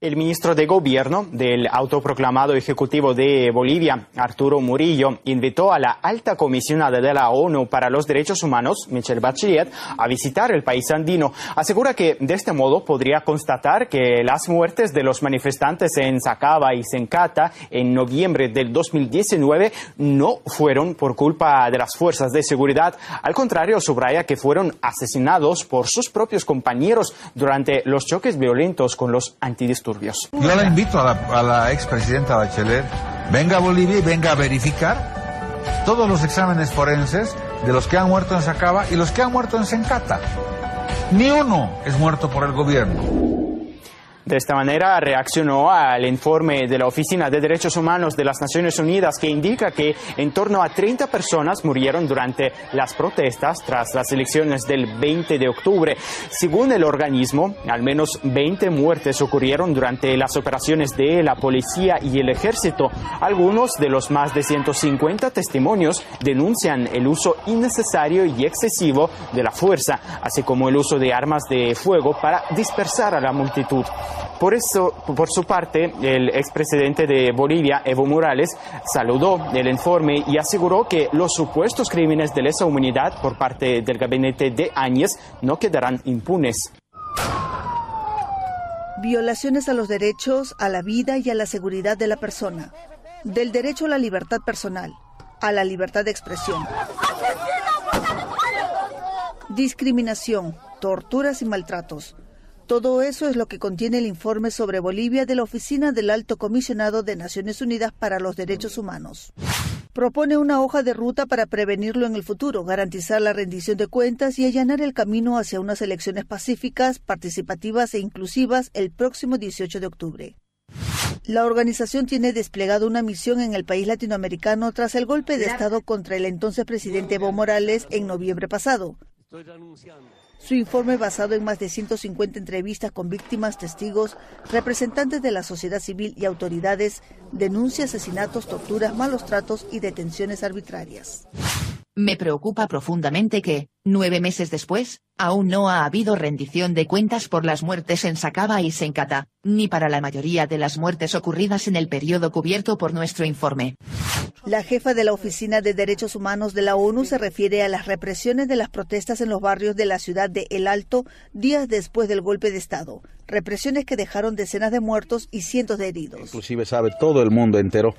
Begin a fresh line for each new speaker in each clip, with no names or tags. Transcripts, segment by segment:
El ministro de Gobierno del autoproclamado Ejecutivo de Bolivia, Arturo Murillo, invitó a la alta comisionada de la ONU para los Derechos Humanos, Michelle Bachelet, a visitar el país andino. Asegura que de este modo podría constatar que las muertes de los manifestantes en Sacaba y Sencata en noviembre del 2019 no fueron por culpa de las fuerzas de seguridad. Al contrario, subraya que fueron asesinados por sus propios compañeros durante los choques violentos con los antidisturbios.
Yo la invito a la, a la expresidenta Bachelet, venga a Bolivia y venga a verificar todos los exámenes forenses de los que han muerto en Sacaba y los que han muerto en Sencata. Ni uno es muerto por el gobierno.
De esta manera reaccionó al informe de la Oficina de Derechos Humanos de las Naciones Unidas que indica que en torno a 30 personas murieron durante las protestas tras las elecciones del 20 de octubre. Según el organismo, al menos 20 muertes ocurrieron durante las operaciones de la policía y el ejército. Algunos de los más de 150 testimonios denuncian el uso innecesario y excesivo de la fuerza, así como el uso de armas de fuego para dispersar a la multitud. Por eso, por su parte, el expresidente de Bolivia, Evo Morales, saludó el informe y aseguró que los supuestos crímenes de lesa humanidad por parte del gabinete de Áñez no quedarán impunes.
Violaciones a los derechos, a la vida y a la seguridad de la persona. Del derecho a la libertad personal, a la libertad de expresión. Discriminación, torturas y maltratos todo eso es lo que contiene el informe sobre Bolivia de la Oficina del Alto Comisionado de Naciones Unidas para los Derechos Humanos. Propone una hoja de ruta para prevenirlo en el futuro, garantizar la rendición de cuentas y allanar el camino hacia unas elecciones pacíficas, participativas e inclusivas el próximo 18 de octubre. La organización tiene desplegado una misión en el país latinoamericano tras el golpe de Estado contra el entonces presidente Evo Morales en noviembre pasado. Su informe, basado en más de 150 entrevistas con víctimas, testigos, representantes de la sociedad civil y autoridades, denuncia asesinatos, torturas, malos tratos y detenciones arbitrarias.
Me preocupa profundamente que, nueve meses después, aún no ha habido rendición de cuentas por las muertes en Sacaba y Sencata, ni para la mayoría de las muertes ocurridas en el periodo cubierto por nuestro informe.
La jefa de la Oficina de Derechos Humanos de la ONU se refiere a las represiones de las protestas en los barrios de la ciudad de El Alto días después del golpe de Estado, represiones que dejaron decenas de muertos y cientos de heridos.
Inclusive sabe todo el mundo entero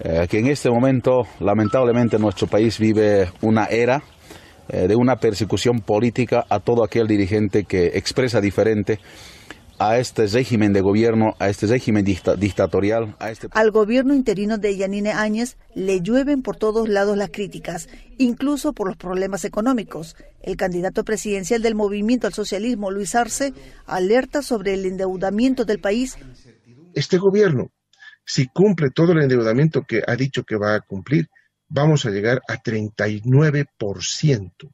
eh, que en este momento lamentablemente nuestro país vive una era eh, de una persecución política a todo aquel dirigente que expresa diferente a este régimen de gobierno, a este régimen dictatorial. A este...
Al gobierno interino de Yanine Áñez le llueven por todos lados las críticas, incluso por los problemas económicos. El candidato presidencial del movimiento al socialismo, Luis Arce, alerta sobre el endeudamiento del país.
Este gobierno si cumple todo el endeudamiento que ha dicho que va a cumplir, vamos a llegar a 39%.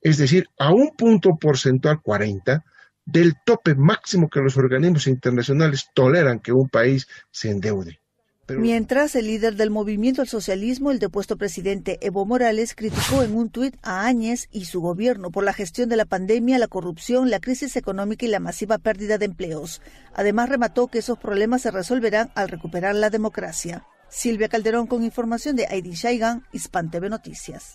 Es decir, a un punto porcentual 40 del tope máximo que los organismos internacionales toleran que un país se endeude.
Mientras el líder del movimiento al socialismo, el depuesto presidente Evo Morales, criticó en un tuit a Áñez y su gobierno por la gestión de la pandemia, la corrupción, la crisis económica y la masiva pérdida de empleos. Además, remató que esos problemas se resolverán al recuperar la democracia. Silvia Calderón con información de Aidi Shaigan, Hispan TV Noticias.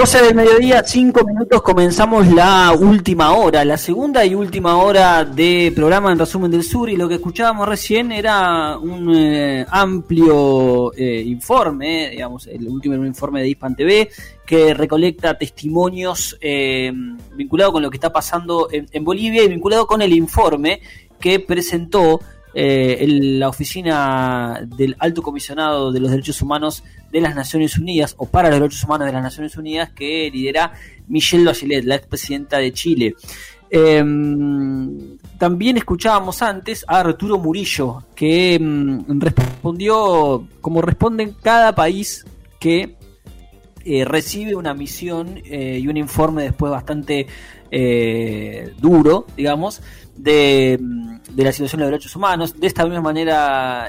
12 del mediodía, 5 minutos, comenzamos la última hora, la segunda y última hora de programa en resumen del sur y lo que escuchábamos recién era un eh, amplio eh, informe, digamos, el último informe de Hispan TV que recolecta testimonios eh, vinculados con lo que está pasando en Bolivia y vinculado con el informe que presentó eh, la oficina del Alto Comisionado de los Derechos Humanos de las Naciones Unidas, o para los Derechos Humanos de las Naciones Unidas, que lidera Michelle Bachelet, la expresidenta de Chile. Em, también escuchábamos antes a Arturo Murillo, que em, respondió como responde en cada país que eh, recibe una misión eh, y un informe después bastante eh, duro, digamos, de, de, la situación de los derechos humanos. De esta misma manera,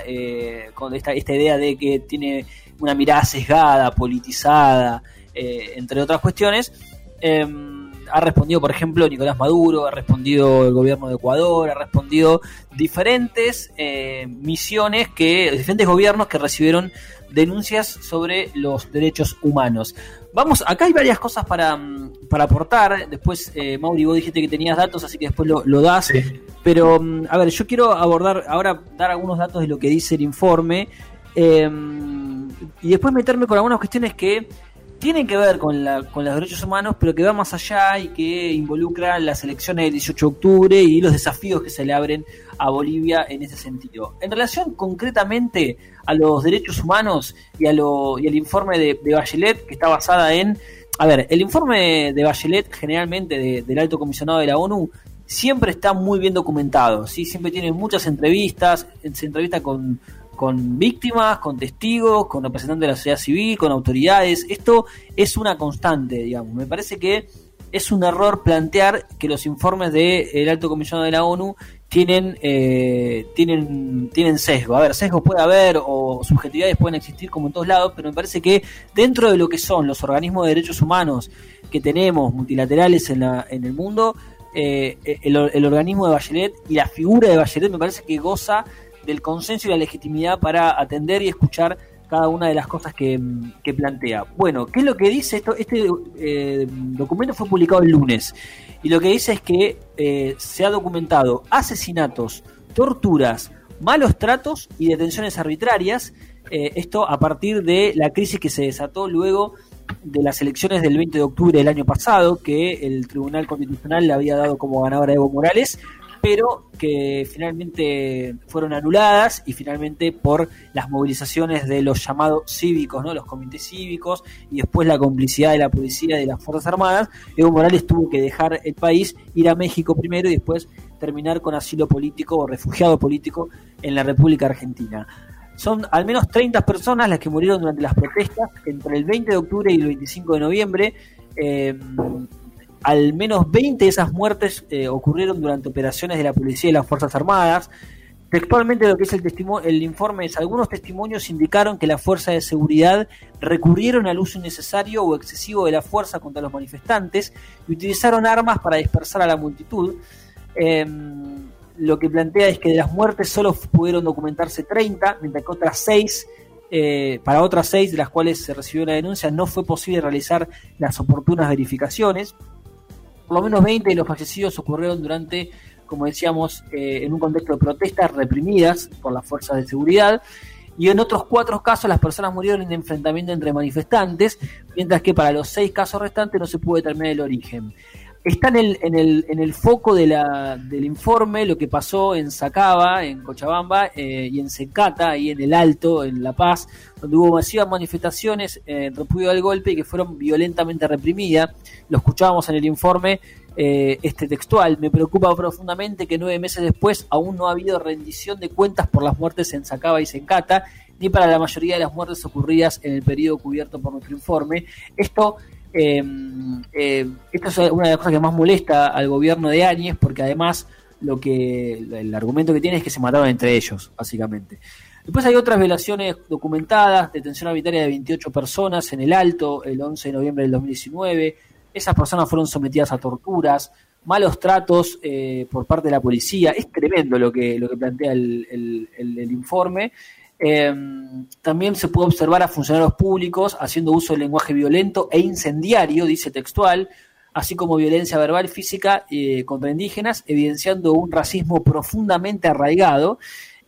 con esta, esta idea de que tiene una mirada sesgada, politizada, entre otras cuestiones. Em, ha respondido, por ejemplo, Nicolás Maduro, ha respondido el gobierno de Ecuador, ha respondido diferentes eh, misiones que, diferentes gobiernos que recibieron denuncias sobre los derechos humanos. Vamos, acá hay varias cosas para, mm, para aportar. Después, eh, Mauri, vos dijiste que tenías datos, así que después lo, das. Pero, mm, a ver, yo quiero abordar, ahora dar algunos datos de lo que dice el informe. Em, y después meterme con algunas cuestiones que tienen que ver con, la, con los derechos humanos, pero que va más allá y que involucra las elecciones del 18 de octubre y los desafíos que se le abren a Bolivia en ese sentido. En relación concretamente a los derechos humanos y, a lo, y al informe de, Bachelet, que está basada en... A ver, el informe de Bachelet, generalmente del alto comisionado de la ONU, siempre está muy bien documentado, ¿sí? siempre tiene muchas entrevistas, se entrevista con con víctimas, con testigos, con representantes de la sociedad civil, con autoridades. Esto es una constante, digamos. Me parece que es un error plantear que los informes del alto comisionado de la ONU tienen, eh, tienen, tienen sesgo. A ver, sesgo puede haber o subjetividades pueden existir como en todos lados, pero me parece que dentro de lo que son los organismos de derechos humanos que tenemos multilaterales en, la, en el mundo, eh, el, el, organismo de Bachelet y la figura de Bachelet me parece que goza del consenso y la legitimidad para atender y escuchar cada una de las cosas que, plantea. Bueno, ¿qué es lo que dice esto? Este eh, documento fue publicado el lunes y lo que dice es que eh, se ha documentado asesinatos, torturas, malos tratos y detenciones arbitrarias. Eh, esto a partir de la crisis que se desató luego de las elecciones del 20 de octubre del año pasado, que el Tribunal Constitucional le había dado como ganadora a Evo Morales, pero que finalmente fueron anuladas y finalmente por las movilizaciones de los llamados cívicos, ¿no? los comités cívicos y después la complicidad de la policía y de las Fuerzas Armadas, Evo Morales tuvo que dejar el país, ir a México primero y después terminar con asilo político o refugiado político en la República Argentina. Son al menos 30 personas las que murieron durante las protestas entre el 20 de octubre y el 25 de noviembre. Eh, al menos 20 de esas muertes eh, ocurrieron durante operaciones de la policía y las Fuerzas Armadas. Textualmente lo que es el, el informe es, algunos testimonios indicaron que las fuerzas de seguridad recurrieron al uso innecesario o excesivo de la fuerza contra los manifestantes y utilizaron armas para dispersar a la multitud. Em, lo que plantea es que de las muertes solo pudieron documentarse 30, mientras que otras 6 eh, para otras seis de las cuales se recibió la denuncia no fue posible realizar las oportunas verificaciones. Por lo menos 20 de los fallecidos ocurrieron durante, como decíamos, eh, en un contexto de protestas reprimidas por las fuerzas de seguridad. Y en otros cuatro casos las personas murieron en enfrentamiento entre manifestantes, mientras que para los seis casos restantes no se pudo determinar el origen. Está en el, en el, en el foco de la, del informe lo que pasó en Sacaba, en Cochabamba, eh, y en Secata, ahí en el Alto, en La Paz, donde hubo masivas manifestaciones en repudio al golpe y que fueron violentamente reprimidas. Lo escuchábamos en el informe eh, este textual. Me preocupa profundamente que nueve meses después aún no ha habido rendición de cuentas por las muertes en Sacaba y Secata, ni para la mayoría de las muertes ocurridas en el periodo cubierto por nuestro informe. Esto eh, eh, esta es una de las cosas que más molesta al gobierno de Áñez, porque además lo que el argumento que tiene es que se mataron entre ellos, básicamente. Después hay otras violaciones documentadas, detención arbitraria de 28 personas en el Alto el 11 de noviembre del 2019. Esas personas fueron sometidas a torturas, malos tratos eh, por parte de la policía. Es tremendo lo que, lo que plantea el, el informe. Em, también se puede observar a funcionarios públicos haciendo uso del lenguaje violento e incendiario, dice textual, así como violencia verbal física eh, contra indígenas, evidenciando un racismo profundamente arraigado,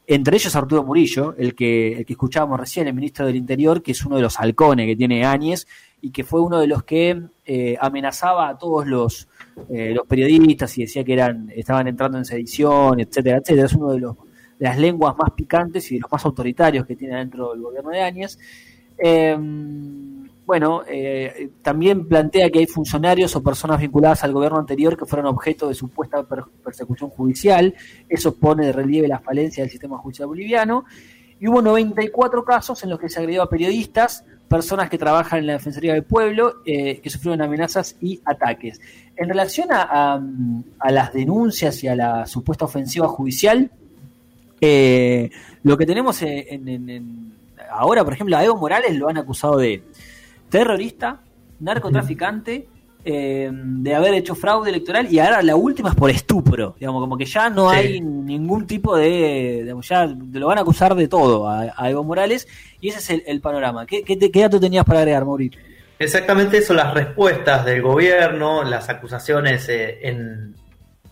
entre ellos Arturo Murillo, el que, el que escuchábamos recién, el ministro del Interior, que es uno de los halcones que tiene Áñez y que fue uno de los que eh, amenazaba a todos los, eh, los periodistas y decía que eran estaban entrando en sedición, etcétera, etcétera. Es uno de los las lenguas más picantes y de los más autoritarios que tiene dentro del gobierno de Áñez. Eh, bueno, eh, también plantea que hay funcionarios o personas vinculadas al gobierno anterior que fueron objeto de supuesta persecución judicial. Eso pone de relieve la falencia del sistema judicial boliviano. Y hubo 94 casos en los que se agredió a periodistas, personas que trabajan en la Defensoría del Pueblo eh, que sufrieron amenazas y ataques. En relación a, las denuncias y a la supuesta ofensiva judicial, eh, lo que tenemos en, ahora, por ejemplo, a Evo Morales lo han acusado de terrorista, narcotraficante, eh, de haber hecho fraude electoral y ahora la última es por estupro, digamos, como que ya no hay ningún tipo de, ya lo van a acusar de todo a, Evo Morales y ese es el, panorama. ¿Qué, qué, qué dato tenías para agregar, Mauricio?
Exactamente eso, las respuestas del gobierno, las acusaciones eh, en,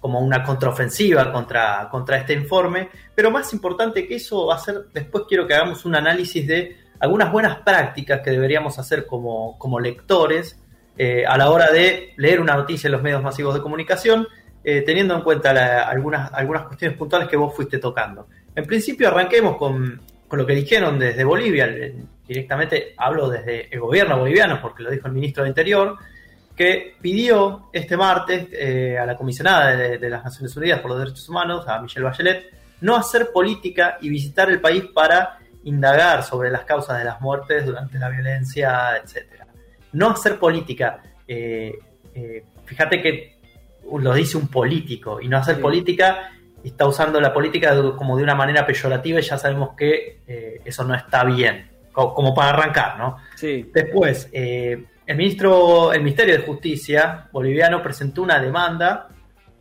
como una contraofensiva contra, contra este informe, pero más importante que eso va a ser, después quiero que hagamos un análisis de algunas buenas prácticas que deberíamos hacer como, como lectores eh, a la hora de leer una noticia en los medios masivos de comunicación, eh, teniendo en cuenta algunas, algunas cuestiones puntuales que vos fuiste tocando. En principio arranquemos con, con lo que dijeron desde Bolivia, directamente hablo desde el gobierno boliviano, porque lo dijo el ministro de Interior, que pidió este martes eh, a la comisionada de, las Naciones Unidas por los Derechos Humanos, a Michelle Bachelet, no hacer política y visitar el país para indagar sobre las causas de las muertes durante la violencia, etc. No hacer política. Eh, eh, fíjate que lo dice un político y no hacer política está usando la política como de una manera peyorativa y ya sabemos que eso no está bien, como, para arrancar, ¿no?
Sí.
Después, eh, el ministro, el Ministerio de Justicia boliviano presentó una demanda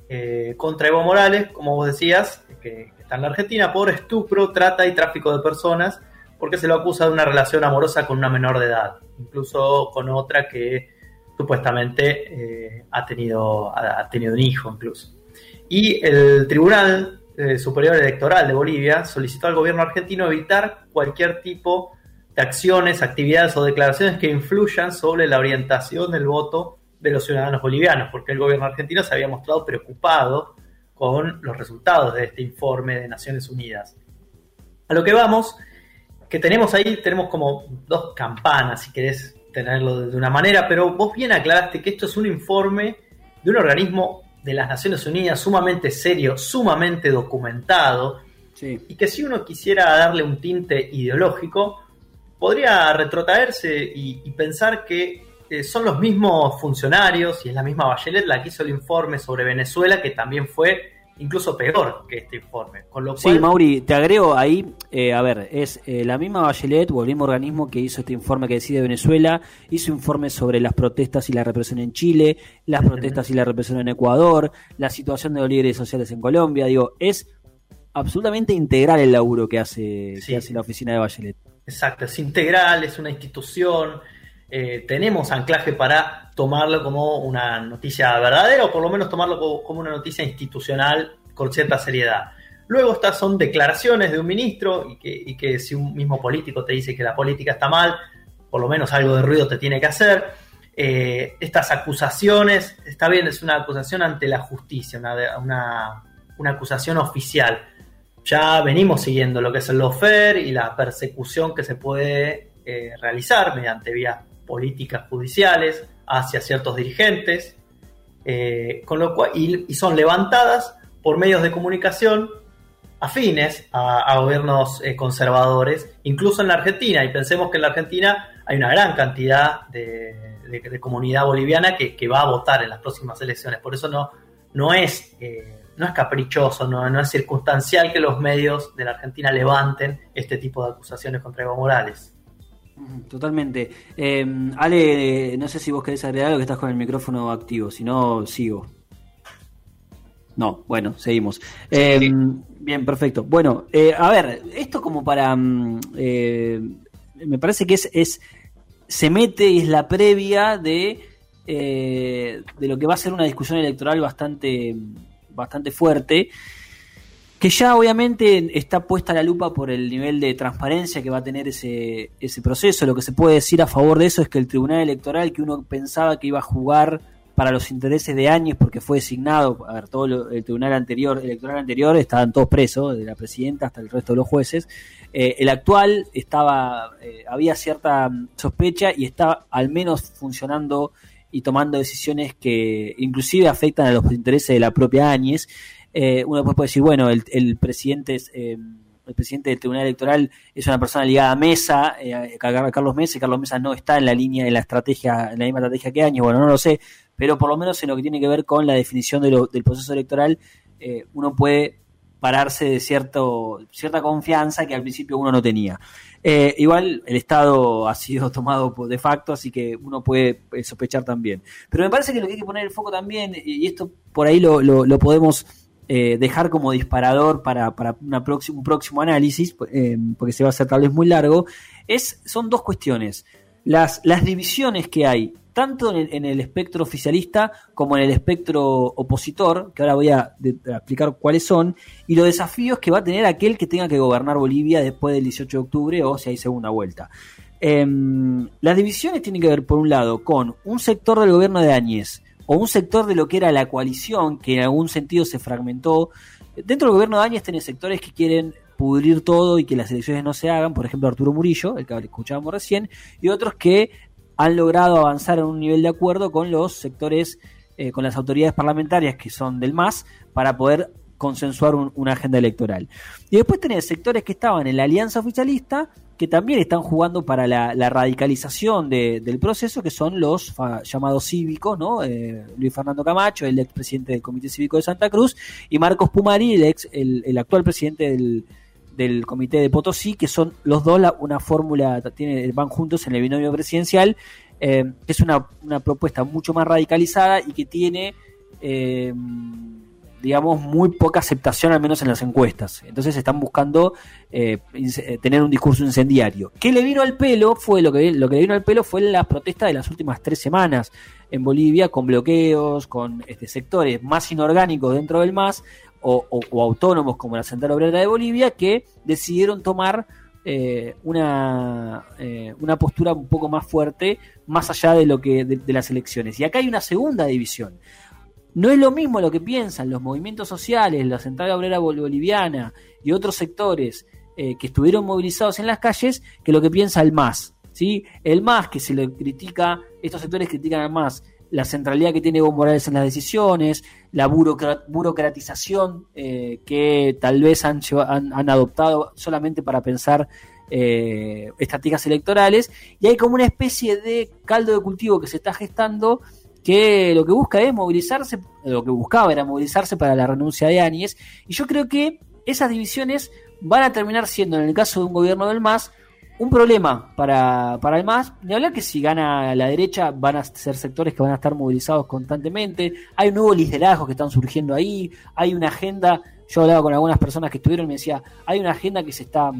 eh, contra Evo Morales, como vos decías, que, está en la Argentina, por estupro, trata y tráfico de personas, porque se lo acusa de una relación amorosa con una menor de edad, incluso con otra que supuestamente ha, tenido, ha tenido un hijo incluso. Y el Tribunal eh, Superior Electoral de Bolivia solicitó al gobierno argentino evitar cualquier tipo de acciones, actividades o declaraciones que influyan sobre la orientación del voto de los ciudadanos bolivianos, porque el gobierno argentino se había mostrado preocupado con los resultados de este informe de Naciones Unidas. A lo que vamos, que tenemos ahí, tenemos como dos campanas, si querés tenerlo de una manera, pero vos bien aclaraste que esto es un informe de un organismo de las Naciones Unidas sumamente serio, sumamente documentado, y que si uno quisiera darle un tinte ideológico, podría retrotraerse y, pensar que eh, son los mismos funcionarios y es la misma Bachelet la que hizo el informe sobre Venezuela, que también fue incluso peor que este informe. Con lo
Sí, Mauri, te agrego ahí, eh, a ver, es eh, la misma Bachelet o el mismo organismo que hizo este informe que decide Venezuela, hizo informes sobre las protestas y la represión en Chile, las protestas y la represión en Ecuador, la situación de los líderes sociales en Colombia, digo, es absolutamente integral el laburo que hace, que hace la oficina de Bachelet.
Exacto, es integral, es una institución, eh, tenemos anclaje para tomarlo como una noticia verdadera o por lo menos tomarlo como una noticia institucional con cierta seriedad. Luego estas son declaraciones de un ministro y que, si un mismo político te dice que la política está mal, por lo menos algo de ruido te tiene que hacer. Eh, estas acusaciones, está bien, es una acusación ante la justicia, una, acusación oficial. Ya venimos siguiendo lo que es el lawfare y la persecución que se puede eh, realizar mediante vías políticas judiciales hacia ciertos dirigentes, eh, con lo cual, y, son levantadas por medios de comunicación afines a, gobiernos eh, conservadores, incluso en la Argentina. Y pensemos que en la Argentina hay una gran cantidad de, comunidad boliviana que, va a votar en las próximas elecciones. Por eso no, no, es, no es caprichoso, no, no es circunstancial que los medios de la Argentina levanten este tipo de acusaciones contra Evo Morales.
Totalmente. Eh, Ale, no sé si vos querés agregar algo que estás con el micrófono activo, si no, sigo. No, bueno, seguimos. Eh, bien, perfecto. Bueno, eh, a ver, esto como para... Mm, me parece que es, es... Se mete y es la previa de, de lo que va a ser una discusión electoral bastante, bastante fuerte que ya obviamente está puesta la lupa por el nivel de transparencia que va a tener ese, ese proceso. Lo que se puede decir a favor de eso es que el Tribunal Electoral, que uno pensaba que iba a jugar para los intereses de años porque fue designado, a ver, todo el tribunal anterior, electoral anterior, estaban todos presos, de la presidenta hasta el resto de los jueces. Eh, el actual estaba, eh, había cierta sospecha y está al menos funcionando y tomando decisiones que inclusive afectan a los intereses de la propia Áñez. Eh, uno puede decir, bueno, el, presidente es, eh, el presidente del Tribunal Electoral es una persona ligada a Mesa, eh, a Carlos Mesa, y Carlos Mesa no está en la línea de la estrategia, en la misma estrategia que años, bueno, no lo sé, pero por lo menos en lo que tiene que ver con la definición del proceso electoral, eh, uno puede pararse de cierto, cierta confianza que al principio uno no tenía. Eh, igual el Estado ha sido tomado de facto, así que uno puede eh, sospechar también. Pero me parece que lo que hay que poner el foco también, y esto por ahí lo, lo, podemos dejar como disparador para, para un próximo análisis, porque se va a hacer tal vez muy largo, es, son dos cuestiones. Las, las divisiones que hay tanto en el, espectro oficialista como en el espectro opositor, que ahora voy a, explicar cuáles son, y los desafíos que va a tener aquel que tenga que gobernar Bolivia después del 18 de octubre o si hay segunda vuelta. Em, las divisiones tienen que ver, por un lado, con un sector del gobierno de Áñez o un sector de lo que era la coalición, que en algún sentido se fragmentó. Dentro del gobierno de Áñez tiene sectores que quieren pudrir todo y que las elecciones no se hagan, por ejemplo Arturo Murillo, el que escuchábamos recién, y otros que han logrado avanzar en un nivel de acuerdo con los sectores, eh, con las autoridades parlamentarias que son del MAS, para poder consensuar una agenda electoral. Y después tenés sectores que estaban en la alianza oficialista, que también están jugando para la, radicalización del proceso, que son los llamados cívicos, ¿no? Eh, Luis Fernando Camacho, el expresidente del Comité Cívico de Santa Cruz, y Marcos Pumari, el, ex, el actual presidente del, del comité de Potosí, que son los dos una fórmula, tiene, van juntos en el binomio presidencial, eh, es una, propuesta mucho más radicalizada y que tiene, eh, digamos, muy poca aceptación, al menos en las encuestas. Entonces están buscando eh, tener un discurso incendiario. ¿Qué le vino al pelo? Fue lo que, lo que le vino al pelo fue las protestas de las últimas tres semanas en Bolivia, con bloqueos, con este, sectores más inorgánicos dentro del MAS, o, autónomos como la Central Obrera de Bolivia que decidieron tomar eh, una, eh, una postura un poco más fuerte más allá de lo que de, las elecciones. Y acá hay una segunda división. No es lo mismo lo que piensan los movimientos sociales, la Central Obrera Boliviana y otros sectores eh, que estuvieron movilizados en las calles que lo que piensa el MAS. ¿sí? El MAS que se le critica, estos sectores critican al MAS la centralidad que tiene Evo Morales en las decisiones, la burocratización eh, que tal vez han, adoptado solamente para pensar eh, estrategias electorales, y hay como una especie de caldo de cultivo que se está gestando que lo que busca es movilizarse, lo que buscaba era movilizarse para la renuncia de Áñez, y yo creo que esas divisiones van a terminar siendo, en el caso de un gobierno del MAS, un problema para, para el MAS. Ni hablar que si gana la derecha van a ser sectores que van a estar movilizados constantemente. Hay nuevos liderazgos que están surgiendo ahí. Hay una agenda. Yo hablaba con algunas personas que estuvieron y me decía, hay una agenda que se está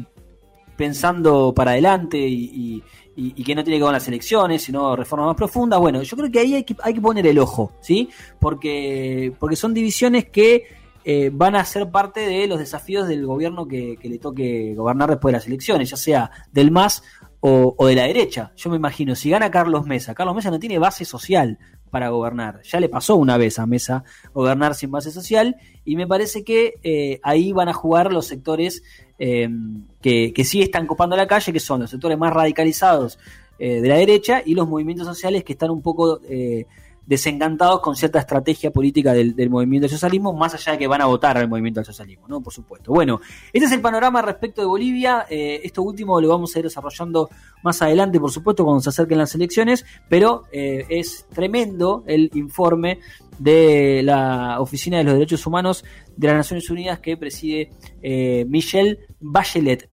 pensando para adelante y, que no tiene que ver con las elecciones, sino reformas más profundas. Bueno, yo creo que ahí hay que, hay que poner el ojo, ¿sí? Porque, porque son divisiones que eh, van a ser parte de los desafíos del gobierno que, le toque gobernar después de las elecciones, ya sea del MAS o, de la derecha. Yo me imagino, si gana Carlos Mesa, Carlos Mesa no tiene base social para gobernar. Ya le pasó una vez a Mesa gobernar sin base social y me parece que eh, ahí van a jugar los sectores eh, que, que, sí están copando la calle, que son los sectores más radicalizados de la derecha y los movimientos sociales que están un poco desencantados con cierta estrategia política del, movimiento del socialismo, más allá de que van a votar al movimiento del socialismo, ¿no? Por supuesto. Bueno, este es el panorama respecto de Bolivia. Eh, esto último lo vamos a ir desarrollando más adelante, por supuesto, cuando se acerquen las elecciones, pero eh, es tremendo el informe de la Oficina de los Derechos Humanos de las Naciones Unidas que preside eh, Michelle Bachelet.